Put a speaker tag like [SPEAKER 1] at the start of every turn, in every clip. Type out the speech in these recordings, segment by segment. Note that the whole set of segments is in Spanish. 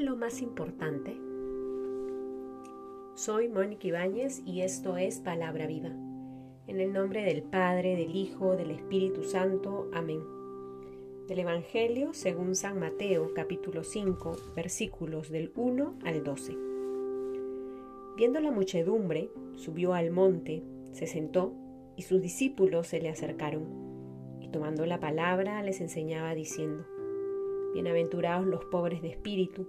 [SPEAKER 1] lo más importante? Soy Mónica Ibáñez y esto es Palabra Viva. En el nombre del Padre, del Hijo, del Espíritu Santo. Amén. Del Evangelio según San Mateo, capítulo 5, versículos del 1 al 12. Viendo la muchedumbre, subió al monte, se sentó y sus discípulos se le acercaron. Y tomando la palabra les enseñaba diciendo, Bienaventurados los pobres de espíritu,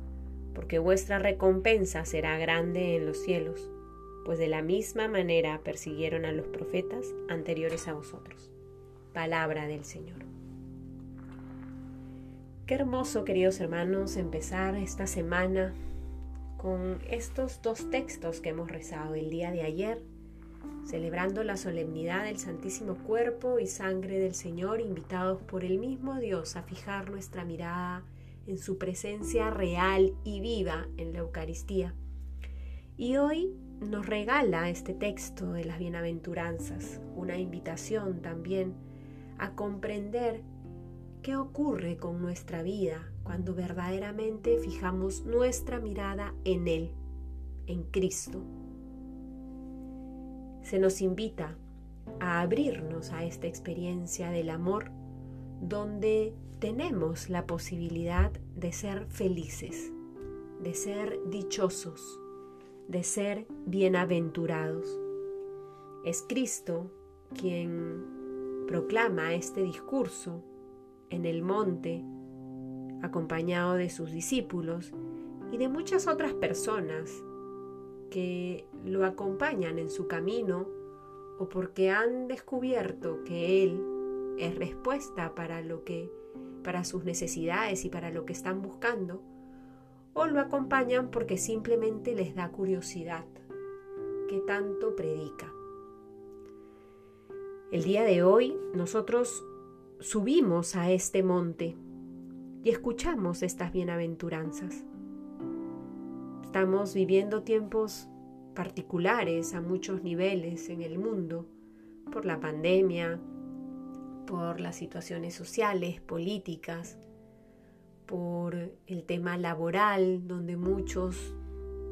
[SPEAKER 1] porque vuestra recompensa será grande en los cielos, pues de la misma manera persiguieron a los profetas anteriores a vosotros. Palabra del Señor. Qué hermoso, queridos hermanos, empezar esta semana con estos dos textos que hemos rezado el día de ayer, celebrando la solemnidad del Santísimo Cuerpo y Sangre del Señor, invitados por el mismo Dios a fijar nuestra mirada su presencia real y viva en la Eucaristía. Y hoy nos regala este texto de las bienaventuranzas, una invitación también a comprender qué ocurre con nuestra vida cuando verdaderamente fijamos nuestra mirada en Él, en Cristo. Se nos invita a abrirnos a esta experiencia del amor donde tenemos la posibilidad de ser felices, de ser dichosos, de ser bienaventurados. Es Cristo quien proclama este discurso en el monte, acompañado de sus discípulos y de muchas otras personas que lo acompañan en su camino o porque han descubierto que Él es respuesta para lo que para sus necesidades y para lo que están buscando, o lo acompañan porque simplemente les da curiosidad, que tanto predica. El día de hoy nosotros subimos a este monte y escuchamos estas bienaventuranzas. Estamos viviendo tiempos particulares a muchos niveles en el mundo, por la pandemia, por las situaciones sociales, políticas, por el tema laboral, donde muchos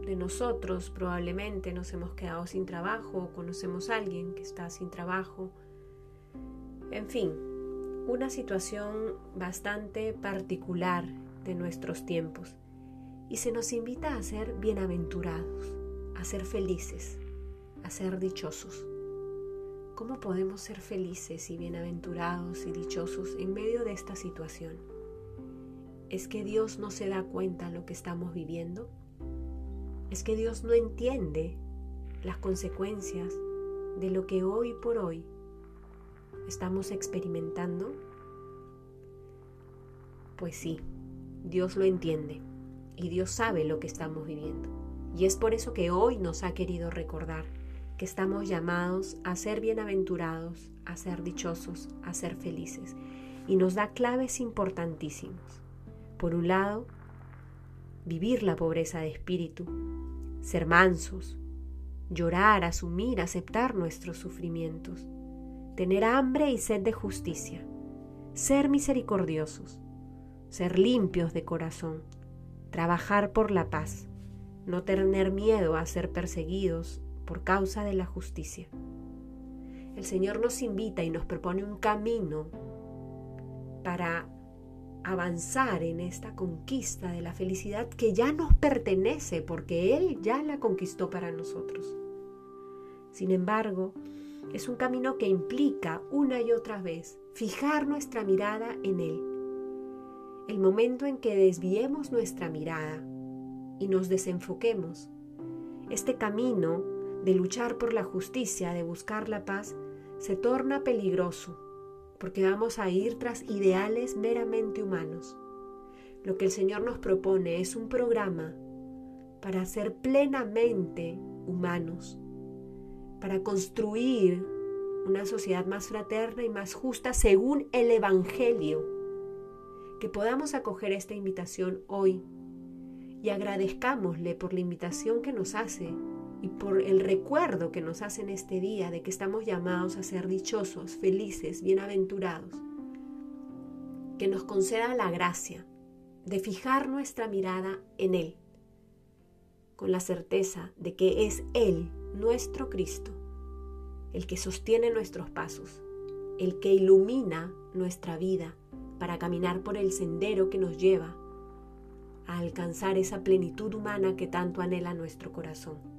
[SPEAKER 1] de nosotros probablemente nos hemos quedado sin trabajo o conocemos a alguien que está sin trabajo. En fin, una situación bastante particular de nuestros tiempos y se nos invita a ser bienaventurados, a ser felices, a ser dichosos. ¿Cómo podemos ser felices y bienaventurados y dichosos en medio de esta situación? ¿Es que Dios no se da cuenta de lo que estamos viviendo? ¿Es que Dios no entiende las consecuencias de lo que hoy por hoy estamos experimentando? Pues sí, Dios lo entiende y Dios sabe lo que estamos viviendo. Y es por eso que hoy nos ha querido recordar que estamos llamados a ser bienaventurados, a ser dichosos, a ser felices. Y nos da claves importantísimos. Por un lado, vivir la pobreza de espíritu, ser mansos, llorar, asumir, aceptar nuestros sufrimientos, tener hambre y sed de justicia, ser misericordiosos, ser limpios de corazón, trabajar por la paz, no tener miedo a ser perseguidos por causa de la justicia. El Señor nos invita y nos propone un camino para avanzar en esta conquista de la felicidad que ya nos pertenece porque Él ya la conquistó para nosotros. Sin embargo, es un camino que implica una y otra vez fijar nuestra mirada en Él. El momento en que desviemos nuestra mirada y nos desenfoquemos, este camino de luchar por la justicia, de buscar la paz, se torna peligroso, porque vamos a ir tras ideales meramente humanos. Lo que el Señor nos propone es un programa para ser plenamente humanos, para construir una sociedad más fraterna y más justa según el Evangelio. Que podamos acoger esta invitación hoy y agradezcámosle por la invitación que nos hace y por el recuerdo que nos hace en este día de que estamos llamados a ser dichosos, felices, bienaventurados. Que nos conceda la gracia de fijar nuestra mirada en Él, con la certeza de que es Él, nuestro Cristo, el que sostiene nuestros pasos, el que ilumina nuestra vida para caminar por el sendero que nos lleva a alcanzar esa plenitud humana que tanto anhela nuestro corazón.